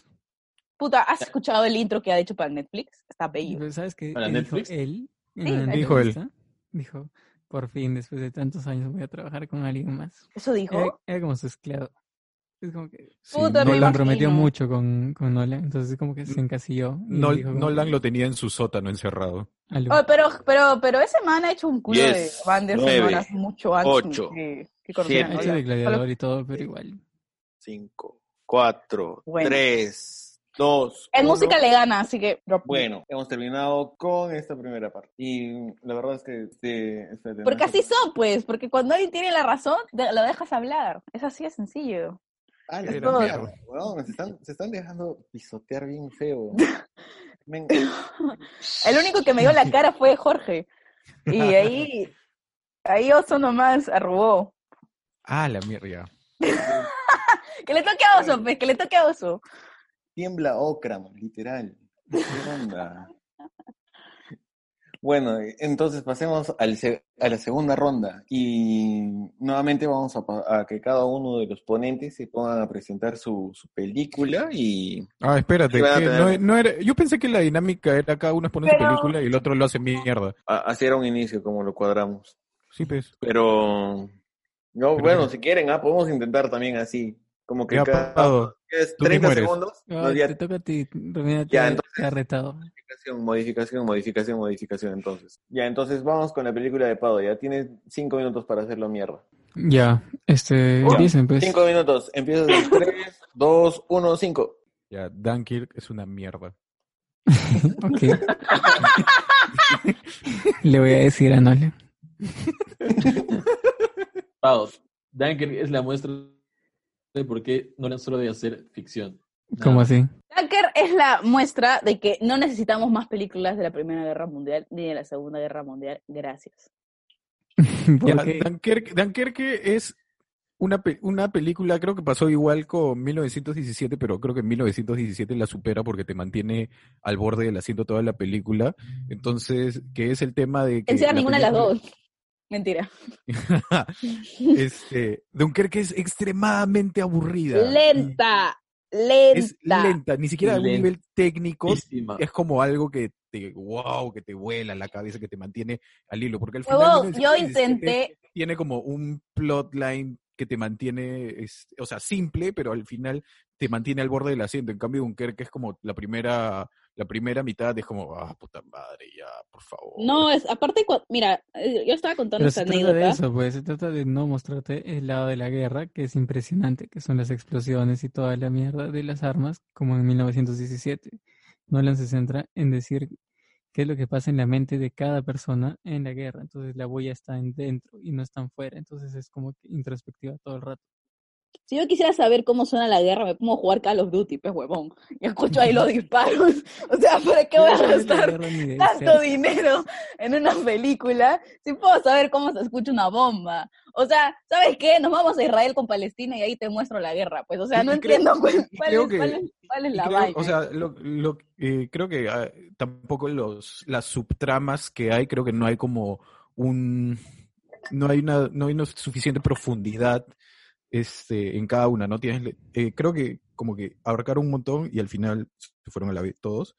S3: Puta, ¿has escuchado el intro que ha hecho para Netflix? Está bello.
S4: Pero ¿Sabes qué,
S5: ¿Para
S4: qué dijo
S5: Netflix?
S4: él?
S3: Sí,
S1: dijo él.
S4: Dijo, por fin, después de tantos años voy a trabajar con alguien más.
S3: Eso dijo.
S4: Era, era como su esclavo. Es como que
S1: Sí,
S3: Puta,
S1: Nolan,
S3: imagino.
S4: mucho con, con Nolan, entonces como que se encasilló. dijo
S1: Nolan lo tenía en su sótano encerrado.
S3: Oh, pero, pero, pero ese man ha hecho un culo
S2: Diez,
S3: de bandas sonoras mucho antes
S2: ocho,
S3: que, que
S2: siete.
S4: Ha hecho de gladiador y todo, pero igual.
S2: Cinco, cuatro,
S3: Bueno.
S2: tres, dos.
S3: En
S2: uno.
S3: música le gana, así que...
S2: Bueno, hemos terminado con esta primera parte. Y la verdad es que, este, espérate,
S3: Porque
S2: no
S3: así son, pues, porque cuando alguien tiene la razón, de- lo dejas hablar. Es así de sencillo.
S2: Ah, mierda,
S1: mierda.
S2: weón, se están, se están dejando pisotear bien feo. <laughs> Men,
S3: El único que me dio la cara fue Jorge. Y <laughs> ahí, ahí Oso nomás arrugó.
S1: Ah, la mierda. <laughs>
S3: Que le toque a Oso, pues, que le toque a Oso.
S2: Tiembla Okram, literal. ¿Qué onda? Bueno, entonces pasemos al a la segunda ronda y nuevamente vamos a, a que cada uno de los ponentes se pongan a presentar su, su película y
S1: Ah, espérate, que
S2: tener-
S1: no, no era, yo pensé que la dinámica era cada uno expone su película y el otro lo hace mierda.
S2: a- hacer un inicio como lo cuadramos.
S1: Sí, pues.
S2: Pero, no,
S1: Pero-
S2: bueno, si quieren, ah, podemos intentar también así, como que
S1: Ya,
S2: cada
S1: Pado,
S2: ¿qué es
S1: ¿tú quién
S2: 30
S1: mueres?
S2: segundos, no,
S4: Ay,
S2: ya,
S4: te toca a ti,
S2: Ya, entonces-
S4: te ha retado.
S2: modificación, modificación, modificación, modificación, entonces. Ya, entonces vamos con la película de Pado, ya tienes cinco minutos para hacerlo mierda.
S4: Ya, este,
S2: Ya.
S4: dicen pues.
S2: Cinco minutos, empiezas en 3, 2, 1, 5.
S1: Ya, Dunkirk es una mierda. <laughs>
S4: Ok. Le voy a decir a Nolan.
S5: Vamos, Dunkirk es la muestra de por qué Nolan solo debe hacer ficción. Nada
S4: ¿Cómo así?
S3: Dunker es la muestra de que no necesitamos más películas de la Primera Guerra Mundial ni de la Segunda Guerra Mundial. Gracias. <laughs>
S1: Dunkerque, Dunkerque es una, una película, creo que pasó igual con 1917, pero creo que en 1917 la supera porque te mantiene al borde del asiento toda la película. Entonces, que es el tema de que...
S3: Sea
S1: la
S3: ninguna de las dos. Mentira. <laughs>
S1: este, Dunkerque es extremadamente aburrida.
S3: Lenta.
S1: Es
S3: Lenta.
S1: lenta, ni siquiera a un
S5: Lenta.
S1: nivel técnico
S5: Lentísima.
S1: es como algo que te, wow, que te vuela la cabeza, que te mantiene al hilo, porque al final
S3: yo
S1: 1917
S3: intenté,
S1: tiene como un plotline que te mantiene, es- o sea, simple, pero al final te mantiene al borde del asiento. En cambio, Dunkerque es como la primera, la primera mitad es como, ah, puta madre, ya, por favor.
S3: no, es aparte, cua- mira, eh, yo estaba contando
S4: Pero
S3: esta
S4: se trata de
S3: anécdota.
S4: eso, pues se trata de no mostrarte el lado de la guerra, que es impresionante, que son las explosiones y toda la mierda de las armas, como en 1917. Nolan se centra en decir qué es lo que pasa en la mente de cada persona en la guerra. Entonces la huella está en dentro y no está en fuera. Entonces es como que introspectiva todo el rato.
S3: Si yo quisiera saber cómo suena la guerra, me pongo a jugar Call of Duty, pues huevón. Y escucho ahí los disparos. <laughs> O sea, ¿para qué voy a gastar tanto dinero en una película si puedo saber cómo se escucha una bomba? O sea, ¿sabes qué? Nos vamos a Israel con Palestina y ahí te muestro la guerra. Pues, o sea, no
S1: creo-
S3: entiendo cuál, es,
S1: que-
S3: cuál es- cuál es
S1: Y
S3: la
S1: creo-
S3: vaina.
S1: o sea, lo, lo- eh, creo que ah, tampoco los, las subtramas que hay, creo que no hay como un, no hay una, no hay una suficiente profundidad este, en cada una, ¿no? Tienes, eh, creo que como que abarcaron un montón y al final se fueron a la vez todos,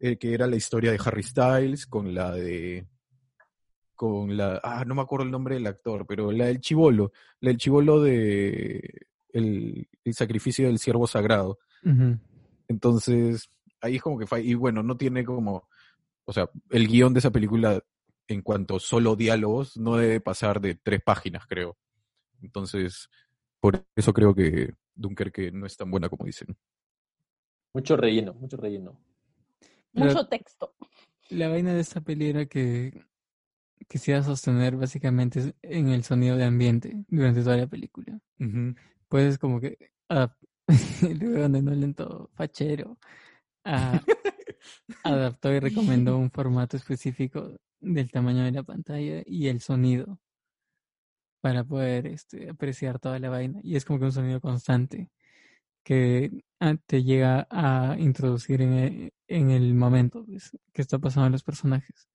S1: eh, que era la historia de Harry Styles con la de, con la, ah, no me acuerdo el nombre del actor, pero la del chivolo, la del chivolo de el, el sacrificio del siervo sagrado. Entonces, ahí es como que. Y bueno, no tiene como. O sea, el guion de esa película, en cuanto solo diálogos, no debe pasar de tres páginas, creo. Entonces, por eso creo que Dunkerque no es tan buena como dicen.
S5: Mucho relleno, mucho relleno.
S3: Mucho texto.
S4: La vaina de esta peli era que quisiera sostener básicamente en el sonido de ambiente durante toda la película. Pues es como que adap- <laughs> el weón de Nolan todo fachero ah, <laughs> adaptó y recomendó un formato específico del tamaño de la pantalla y el sonido para poder este, apreciar toda la vaina. Y es como que un sonido constante que ah, te llega a introducir en el, en el momento pues, que está pasando a los personajes.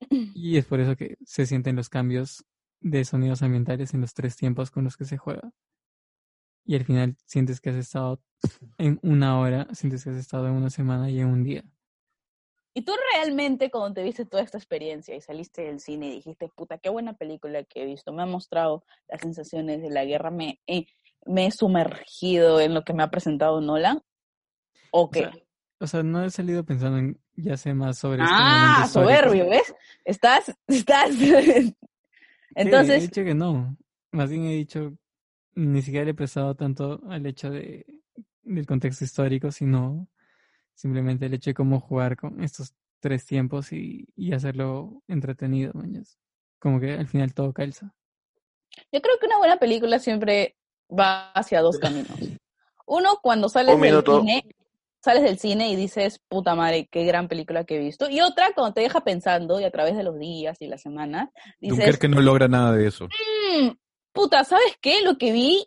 S4: <clears throat> Y es por eso que se sienten los cambios de sonidos ambientales en los tres tiempos con los que se juega. Y al final sientes que has estado en una hora, sientes que has estado en una semana y en un día.
S3: Y tú realmente, cuando te viste toda esta experiencia y saliste del cine y dijiste, puta, qué buena película que he visto, me ha mostrado las sensaciones de la guerra, me, he- me he sumergido en lo que me ha presentado Nolan, ¿o qué?
S4: sea, O sea, no he salido pensando en ya sé más sobre este
S3: ah, soberbio, ¿ves? Estás, <laughs> estás.
S4: Sí, he
S3: Entonces,
S4: dicho que no. Más bien he dicho, ni siquiera le he prestado tanto al hecho de, del contexto histórico, sino Simplemente el hecho de cómo jugar con estos tres tiempos y, y hacerlo entretenido, mañas. Como que al final todo calza.
S3: Yo creo que una buena película siempre va hacia dos caminos. <laughs> Uno, cuando sales
S2: Un
S3: del cine, sales del cine y dices, puta madre, qué gran película que he visto. Y otra, cuando te deja pensando y a través de los días y las semanas, dices,
S1: Dunkerque no logra nada de eso.
S3: "Mm, puta, ¿sabes qué? Lo que vi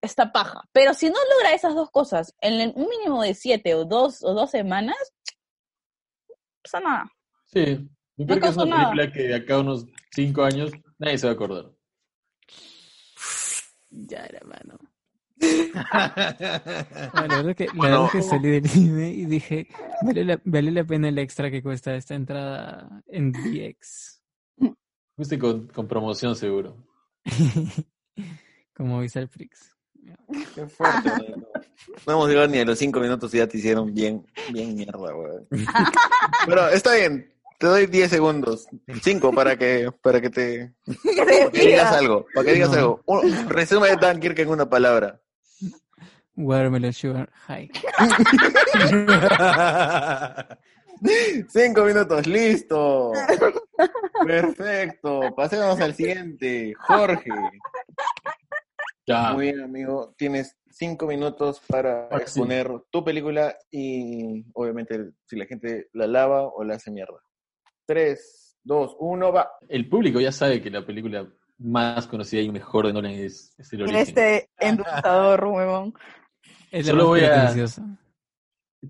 S3: está paja. Pero si no logra esas dos cosas en el- un mínimo de siete o dos o dos semanas, no pasa nada.
S5: Sí, yo creo que es una
S3: nada.
S5: película que de acá a unos cinco años nadie se va a acordar.
S4: Ya era, mano. No, la verdad que, la
S2: Bueno.
S4: verdad que salí del cine y dije, vale la, vale la pena el extra que cuesta esta entrada en DX.
S5: Fuiste con, con promoción seguro. <laughs>
S4: Como Visual Freaks.
S2: Qué fuerte, weón. No hemos llegado ni a los cinco minutos y ya te hicieron bien, bien mierda, weón. <laughs> Pero está bien, te doy 10 segundos, 5 para que, para que te, para que digas algo, para que digas
S4: No.
S2: algo. Un- resume de Dunkirk en una palabra.
S4: Watermelon Sugar High. <laughs>
S2: Cinco minutos, listo. Perfecto. Pasemos al siguiente. Jorge.
S5: Ya.
S2: Muy bien, amigo. Tienes cinco minutos para
S5: Ahora sí.
S2: exponer tu película y obviamente si la gente la lava o la hace mierda. Tres, dos, uno, va.
S5: El público ya sabe que la película más conocida y mejor de Nolan es, es El
S3: En
S5: Origen.
S3: este endulzador, huevón.
S5: Solo voy a-
S4: pretenciosa.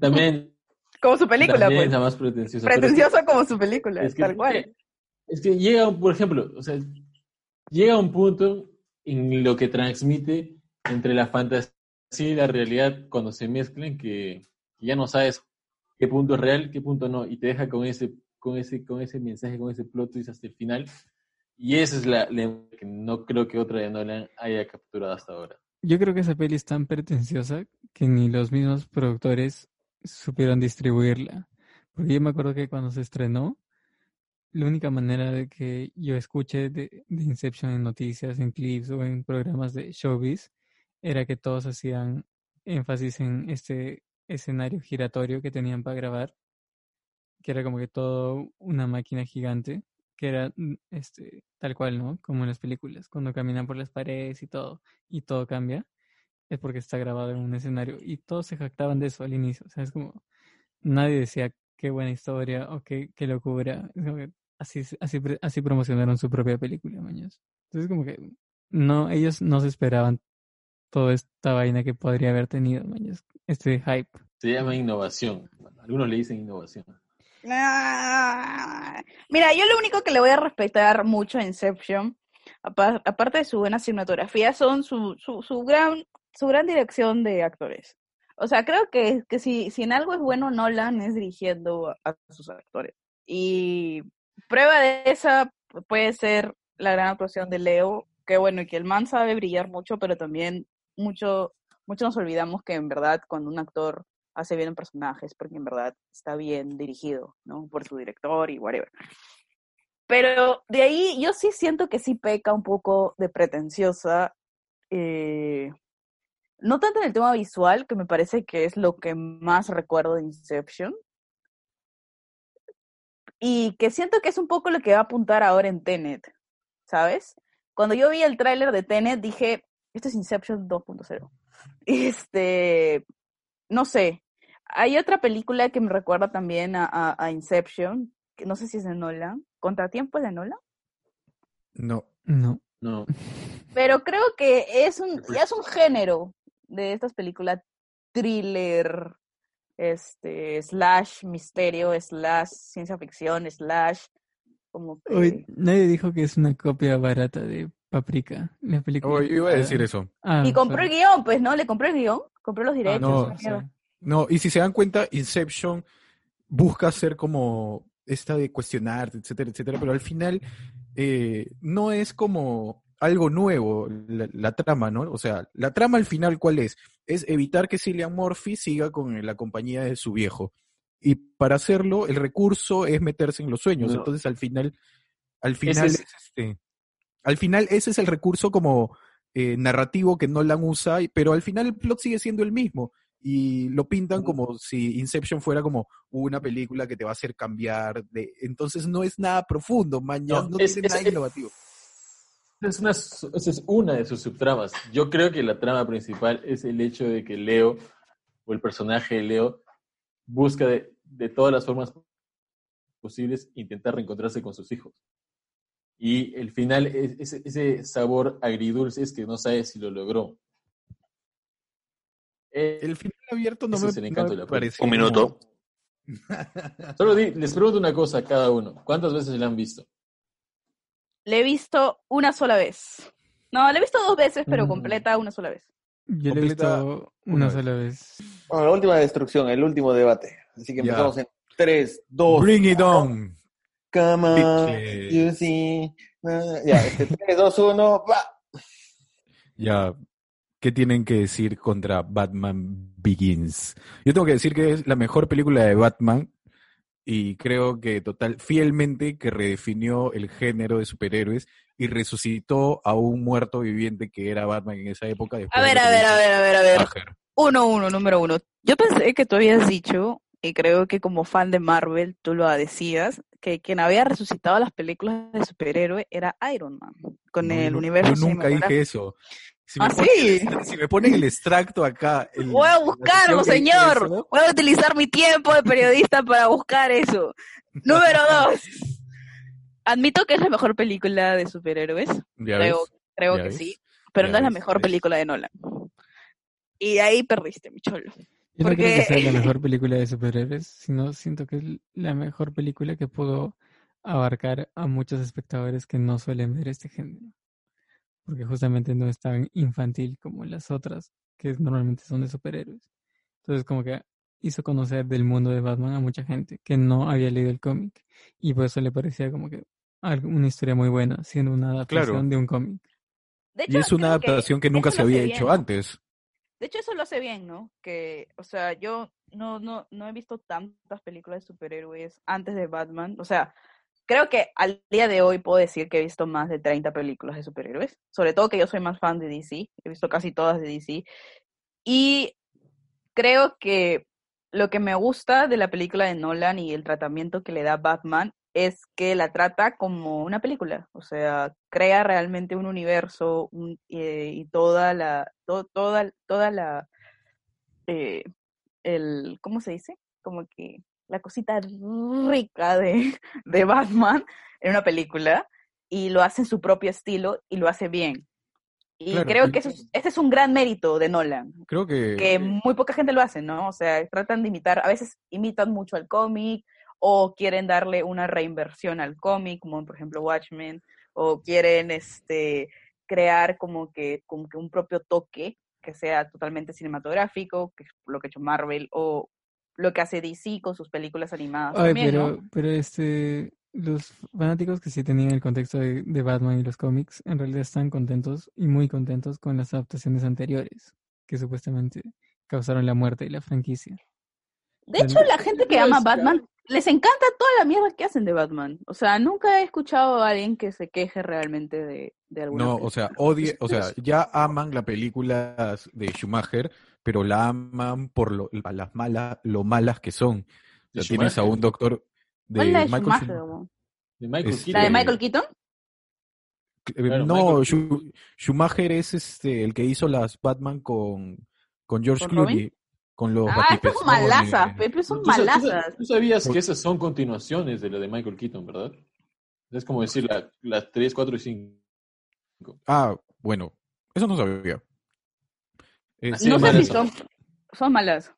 S5: También,
S3: Como su película,
S5: también
S3: pues.
S5: es la más pretenciosa.
S3: Pretencioso como su película,
S5: es que-
S3: tal cual.
S5: Es que llega, por ejemplo, o sea, llega un punto en lo que transmite entre la fantasía y la realidad cuando se mezclan que, que ya no sabes qué punto es real, qué punto no, y te deja con ese, con ese, con ese mensaje, con ese plot twist hasta el final. Y esa es la, la que no creo que otra de Nolan haya capturado hasta ahora.
S4: Yo creo que esa peli es tan pretenciosa que ni los mismos productores supieron distribuirla. Porque yo me acuerdo que cuando se estrenó, la única manera de que yo escuche de, de Inception en noticias, en clips o en programas de showbiz era que todos hacían énfasis en este escenario giratorio que tenían para grabar, que era como que todo una máquina gigante, que era mm, este tal cual, ¿no? Como en las películas, cuando caminan por las paredes y todo, y todo cambia, es porque está grabado en un escenario. Y todos se jactaban de eso al inicio. O sea, es como, nadie decía qué buena historia o qué, qué locura. Así, se- así, así promocionaron su propia película, maños. Entonces, como que no, ellos no se esperaban toda esta vaina que podría haber tenido, maños. Este hype.
S5: Se llama innovación. Algunos le dicen innovación.
S3: Ah, Mira, yo lo único que le voy a respetar mucho a Inception, apa- aparte de su buena cinematografía, son su, su, su gran, su gran dirección de actores. O sea, creo que, que si, si en algo es bueno Nolan es dirigiendo a, a sus actores. Y prueba de esa puede ser la gran actuación de Leo, que bueno, y que el man sabe brillar mucho, pero también mucho, mucho nos olvidamos que en verdad cuando un actor hace bien un personaje es porque en verdad está bien dirigido, ¿no? Por su director y whatever. Pero de ahí yo sí siento que sí peca un poco de pretenciosa, eh, no tanto en el tema visual, que me parece que es lo que más recuerdo de Inception, y que siento que es un poco lo que va a apuntar ahora en Tenet, ¿sabes? Cuando yo vi el tráiler de Tenet dije, esto es Inception 2.0. <laughs> Este, no sé, hay otra película que me recuerda también a, a- a Inception, que no sé si es de Nolan, ¿Contratiempo es de Nolan?
S1: No.
S4: No.
S5: No. <laughs>
S3: Pero creo que es un, ya es un género de estas películas thriller, este, slash misterio, slash ciencia ficción, slash como que...
S4: Hoy nadie dijo que es una copia barata de Paprika, la película.
S1: Oh, iba a decir eso.
S4: ah,
S3: Y compró el guion, pues, ¿no? Le compró el guion, compró los
S4: Ah,
S1: no,
S3: mierda.
S1: No, y si se dan cuenta, Inception busca ser como esta de cuestionar, etcétera, etcétera, pero al final eh, no es como algo nuevo la, la trama, ¿no? O sea, la trama al final, ¿cuál es? Es evitar que Cillian Murphy siga con la compañía de su viejo. Y para hacerlo, el recurso es meterse en los sueños.
S5: No.
S1: Entonces, al final, al final
S5: es-
S1: es este, al final ese es el recurso como eh, narrativo que Nolan usa, pero al final el plot sigue siendo el mismo. y lo pintan como si Inception fuera como una película que te va a hacer cambiar de entonces no es nada profundo mañana no,
S5: No, es-
S1: tiene
S5: es-
S1: nada innovativo
S5: es, una, su- esa es una de sus subtramas. Yo creo que la trama principal es el hecho de que Leo, o el personaje de Leo, busca de, de todas las formas posibles intentar reencontrarse con sus hijos. Y el final, es- ese, ese sabor agridulce es que no sabe si lo logró. Eh,
S1: el final abierto no
S5: Ese
S1: me,
S5: es el
S1: no
S5: encanto
S1: me
S5: de la película.
S1: pareció
S2: Un minuto. <laughs>
S5: solo di- les pregunto una cosa a cada uno. ¿Cuántas veces la han visto?
S3: Le he visto una sola vez. No, la he visto dos veces, pero
S4: Mm.
S3: completa una sola vez.
S4: Yo lo he
S1: Completa
S4: visto
S1: una
S4: sola vez.
S2: Bueno, la última destrucción, el último debate. Así que empezamos en 3, 2,
S1: bring it on
S2: come on, you see. Ya, este, 3, 2, 1, va.
S1: Ya, ¿qué tienen que decir contra Batman Begins? Yo tengo que decir que es la mejor película de Batman y creo que total, fielmente que redefinió el género de superhéroes y resucitó a un muerto viviente que era Batman en esa época.
S3: A ver, a ver, a ver, a ver, a ver. Uno, uno, número uno. Yo pensé que tú habías dicho, y creo que como fan de Marvel tú lo decías, que quien había resucitado las películas de superhéroe era Iron Man, con
S1: No,
S3: el universo
S1: Yo nunca dije eso. Si me,
S3: ¿Ah,
S1: ponen,
S3: sí?
S1: si me ponen el extracto acá. el-
S3: Voy a buscarlo, señor.
S1: eso,
S3: Voy a utilizar mi tiempo de periodista para buscar eso. Número dos. Admito que es la mejor película de superhéroes.
S1: ya
S3: Creo,
S1: ves,
S3: creo
S1: ya
S3: que
S1: ves,
S3: sí. Pero no es la mejor
S1: ves.
S3: película de Nolan. Y de ahí perdiste, mi cholo.
S4: Yo no creo que sea la mejor <laughs> película de superhéroes, sino siento que es la mejor película que pudo abarcar a muchos espectadores que no suelen ver este género. Porque justamente no es tan infantil como las otras, que normalmente son de superhéroes. Entonces como que hizo conocer del mundo de Batman a mucha gente que no había leído el cómic. Y por eso le parecía como que una historia muy buena, siendo una adaptación
S1: Claro.
S4: de un cómic.
S3: De
S1: Y es una
S3: que
S1: adaptación que nunca se había hecho antes.
S3: De hecho, eso lo hace bien, ¿no? Que, o sea, yo no, no, no he visto tantas películas de superhéroes antes de Batman. O sea, creo que al día de hoy puedo decir que he visto más de 30 películas de superhéroes. Sobre todo que yo soy más fan de DC. He visto casi todas de DC. Y creo que lo que me gusta de la película de Nolan y el tratamiento que le da Batman es que la trata como una película, o sea, crea realmente un universo un- eh, y toda la, to- toda, toda la, eh, el, ¿cómo se dice? Como que la cosita rica de, <laughs> de Batman en una película y lo hace en su propio estilo y lo hace bien. Y
S1: Claro,
S3: creo que eso es- ese es un gran mérito de Nolan,
S1: Creo que,
S3: que muy poca gente lo hace, ¿no? O sea, tratan de imitar, a veces imitan mucho al cómic o quieren darle una reinversión al cómic, como por ejemplo Watchmen, o quieren este crear como que, como que un propio toque que sea totalmente cinematográfico, que es lo que ha hecho Marvel, o lo que hace DC con sus películas animadas
S4: Ay,
S3: también,
S4: pero,
S3: ¿no?
S4: pero este, los fanáticos que sí tenían el contexto de, de Batman y los cómics, en realidad están contentos y muy contentos con las adaptaciones anteriores, que supuestamente causaron la muerte de la franquicia.
S3: De hecho, la gente que ama Batman les encanta toda la mierda que hacen de Batman. O sea, nunca he escuchado a alguien que se queje realmente de, de alguna
S1: no, o sea, odie, o sea, ya aman la película de Schumacher, pero la aman por lo, a las malas, lo malas que son. O
S5: ¿De
S1: sea, tienes a
S5: Schumacher?
S1: un doctor de
S3: ¿Cuál es la de
S1: Michael
S3: Schumacher,
S1: Schum-
S3: weón?
S5: De Michael
S1: Es-
S5: Keaton.
S3: ¿La de Michael Keaton?
S1: Eh,
S5: Claro,
S1: no,
S5: Michael
S1: Schu- Schumacher es este el que hizo las Batman con, con George
S3: ¿Con Robin?
S1: Clooney, con los
S3: Ah, estas son malazas. Pepe, son
S5: ¿Tú, sa- tú sa-
S3: malazas.
S5: tú sabías que esas son continuaciones de la de Michael Keaton, ¿verdad? Es como decir la- las 3, 4 y 5.
S1: Ah, bueno, eso no sabía.
S5: Así
S3: no sé si
S5: malas
S3: son, son malas.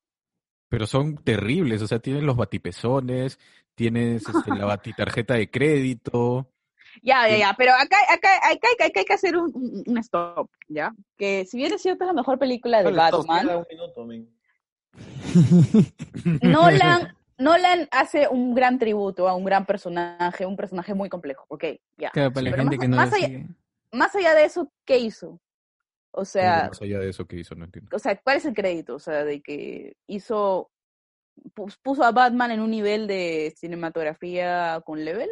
S1: pero son terribles, o sea, tienen los batipezones, tienes este, la <laughs> batitarjeta de crédito.
S3: Ya, ya,
S1: Sí.
S3: ya, pero acá, acá, acá, acá, acá hay que hacer un, un- stop, ¿ya? Que si bien es cierto es la mejor película de Batman,
S2: minuto.
S3: Nolan, <laughs> Nolan hace un gran tributo a un gran personaje, un personaje muy complejo, ok, ya.
S4: Claro, para la
S3: Pero
S4: gente
S3: más-
S4: que no
S3: más
S4: la
S3: allá-. Más allá de eso, ¿qué hizo? O sea,
S1: Más allá de eso que hizo, no entiendo.
S3: o sea, ¿cuál es el crédito? O sea, de que hizo, pus- puso a Batman en un nivel de cinematografía con level,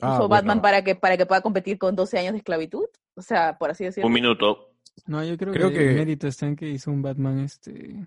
S1: Ah,
S3: puso Batman
S1: bueno,
S3: para que para que pueda competir con 12 años de esclavitud, o sea, por así decirlo.
S2: Un minuto.
S4: No, yo creo,
S1: Creo
S4: que,
S1: que-
S4: el mérito está en que hizo un Batman este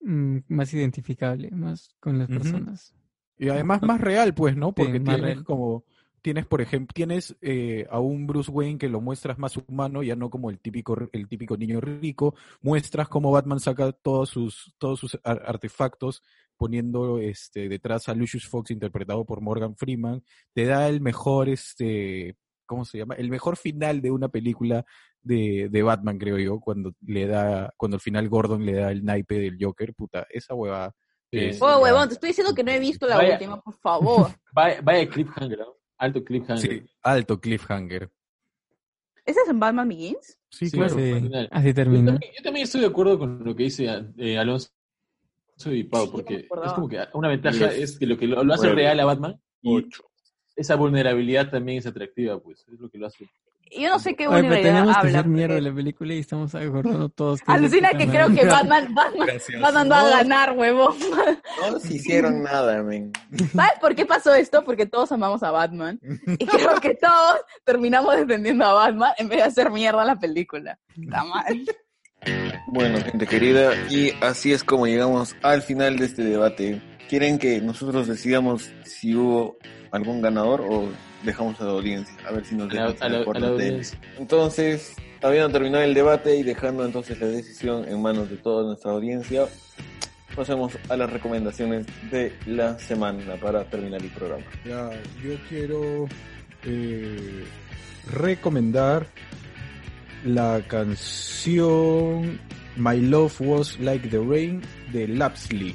S4: mm, más identificable, más con las personas.
S1: Y además más real, pues, ¿no? Porque
S4: más
S1: tienes
S4: real.
S1: como, tienes, por ejemplo, tienes eh, a un Bruce Wayne que lo muestras más humano, ya no como el típico, el típico niño rico, muestras cómo Batman saca todos sus, todos sus ar- artefactos poniendo este detrás a Lucius Fox interpretado por Morgan Freeman, te da el mejor este ¿cómo se llama? El mejor final de una película de, de Batman, creo yo, cuando le da, cuando al final Gordon le da el naipe del Joker, puta, esa hueva es-
S3: Oh, huevón, te estoy diciendo que no he visto la
S5: Vaya.
S3: última, por favor. <laughs>
S5: Vaya, vaya cliffhanger, ¿no? Alto cliffhanger.
S1: Sí, alto cliffhanger.
S3: ¿Esa es en Batman Begins?
S1: Sí,
S5: Sí,
S1: claro.
S4: Sí, así
S5: Yo
S4: termina.
S5: también, yo también estoy de acuerdo con lo que dice eh, Alonso y Pau, porque es como que una ventaja
S2: Diez,
S5: es que lo que lo, lo hace real a Batman y
S2: Ocho.
S5: esa vulnerabilidad también es atractiva, pues, es lo que lo hace.
S3: Y Yo no sé qué
S4: Oye, pero tenemos que hacer mierda
S3: porque-
S4: la película y estamos acordando todos. que de
S3: Alucina que creo que <laughs> Batman, Batman. Batman va a ganar, huevón.
S2: No nos hicieron nada, men.
S3: ¿Sabes por qué pasó esto? Porque todos amamos a Batman. Y creo que todos terminamos defendiendo a Batman en vez de hacer mierda la película. Está mal.
S2: Bueno, gente querida, y así es como llegamos al final de este debate. ¿Quieren que nosotros decidamos si hubo algún ganador o dejamos a la audiencia? A ver si nos dejan
S5: a la- a audiencia.
S2: Entonces, habiendo terminado el debate y dejando entonces la decisión en manos de toda nuestra audiencia, pasemos a las recomendaciones de la semana para terminar el programa.
S1: Ya, yo quiero eh, recomendar la canción My Love Was Like the Rain de Lapsley.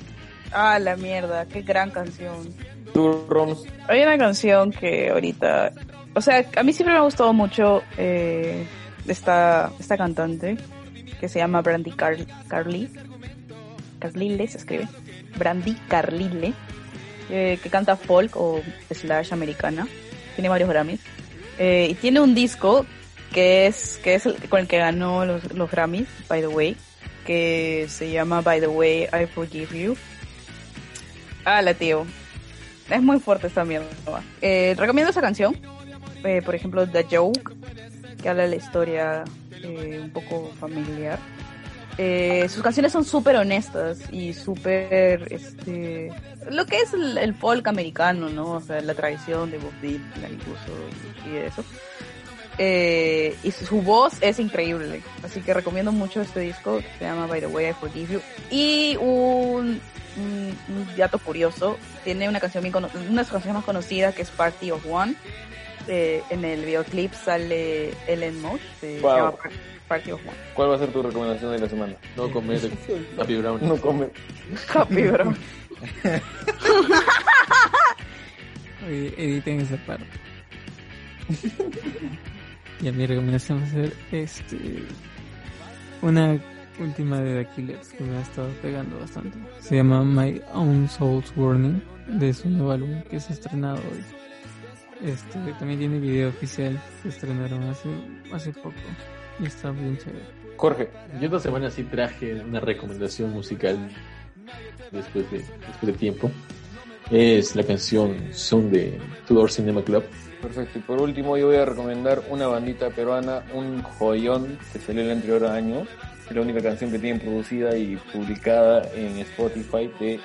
S3: Ah, la mierda, qué gran canción.
S2: Tú, Roms,
S3: Hay una canción que ahorita, o sea, a mí siempre me ha gustado mucho eh, esta, esta cantante que se llama Brandy Car Carly. Carlile se escribe. Brandy Carlile, eh, que canta folk o slash americana. Tiene varios Grammys. Eh, y tiene un disco que es, que es el, con el que ganó los, los Grammys, by the way, que se llama By the Way I Forgive You. Ah, la tío. Es muy fuerte esta mierda. Eh, recomiendo esa canción. Eh, por ejemplo, The Joke, que habla de la historia eh, un poco familiar. Sus canciones son súper honestas y súper, este, lo que es el, folk americano, ¿no? O sea, la tradición de Bob Dylan incluso y, eso. Y su, su voz es increíble, así que recomiendo mucho este disco que se llama By the Way I Forgive You. Y un, un, un dato curioso, tiene una canción bien una de sus canciones más conocidas que es Party of One. Eh, en el videoclip sale Ellen Mosh, se
S2: Wow.
S3: llama Party of One.
S2: ¿cuál va a ser tu recomendación de la semana?
S5: No comer <laughs> Happy Brown.
S2: No come.
S3: Happy, <laughs> bro.
S4: Oye, editen esa parte. <laughs> y a mi recomendación va a ser este una última de Killers que me ha estado pegando bastante. Se llama My Own Soul's Warning de su nuevo álbum que se ha estrenado hoy. Este también tiene video oficial que estrenaron hace hace poco y está bien chévere.
S2: Jorge,
S5: Yo esta semana sí traje una recomendación musical después de, después de tiempo. Es la canción Son de Tudor Cinema Club.
S2: Perfecto. Y por último, yo voy a recomendar una bandita peruana, un joyón que salió el anterior año. Es la única canción que tienen producida y publicada en Spotify de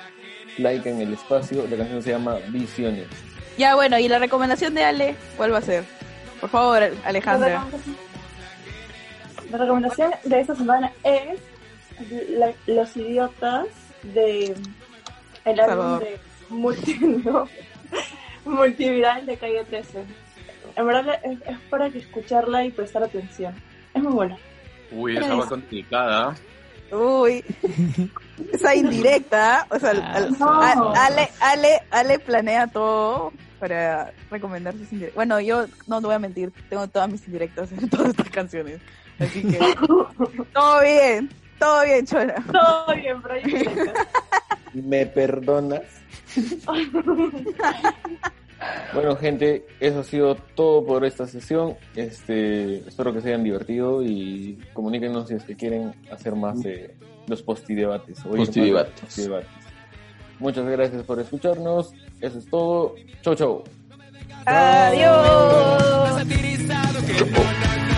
S2: Like en el Espacio. La canción se llama Visiones.
S3: Ya, bueno, y la recomendación de Ale, ¿cuál va a ser? Por favor, Alejandra.
S7: La recomendación de esta semana es la- Los Idiotas de el álbum
S3: Salvador.
S7: de multi, no, Multiviral de Calle 13. En verdad es, es para que escucharla y prestar atención. Es muy buena.
S2: Uy,
S7: esa va
S2: complicada.
S3: Uy, <laughs> esa indirecta, o sea, al- al-
S7: No.
S3: a- Ale, Ale, Ale planea todo para recomendar sus indirectas. Bueno, yo no te voy a mentir, tengo todas mis indirectas en <laughs> todas estas canciones, así que <laughs> todo bien, todo bien, Chola.
S7: Todo bien, indirectas. <laughs>
S2: ¿Me perdonas? <laughs> Bueno, gente, eso ha sido todo por esta sesión. Este, espero que se hayan divertido y comuníquenos si es que quieren hacer más de los postidebates.
S5: Postidebates.
S2: postidebates. Muchas gracias por escucharnos. Eso es todo. Chau, chau.
S3: Adiós.
S8: que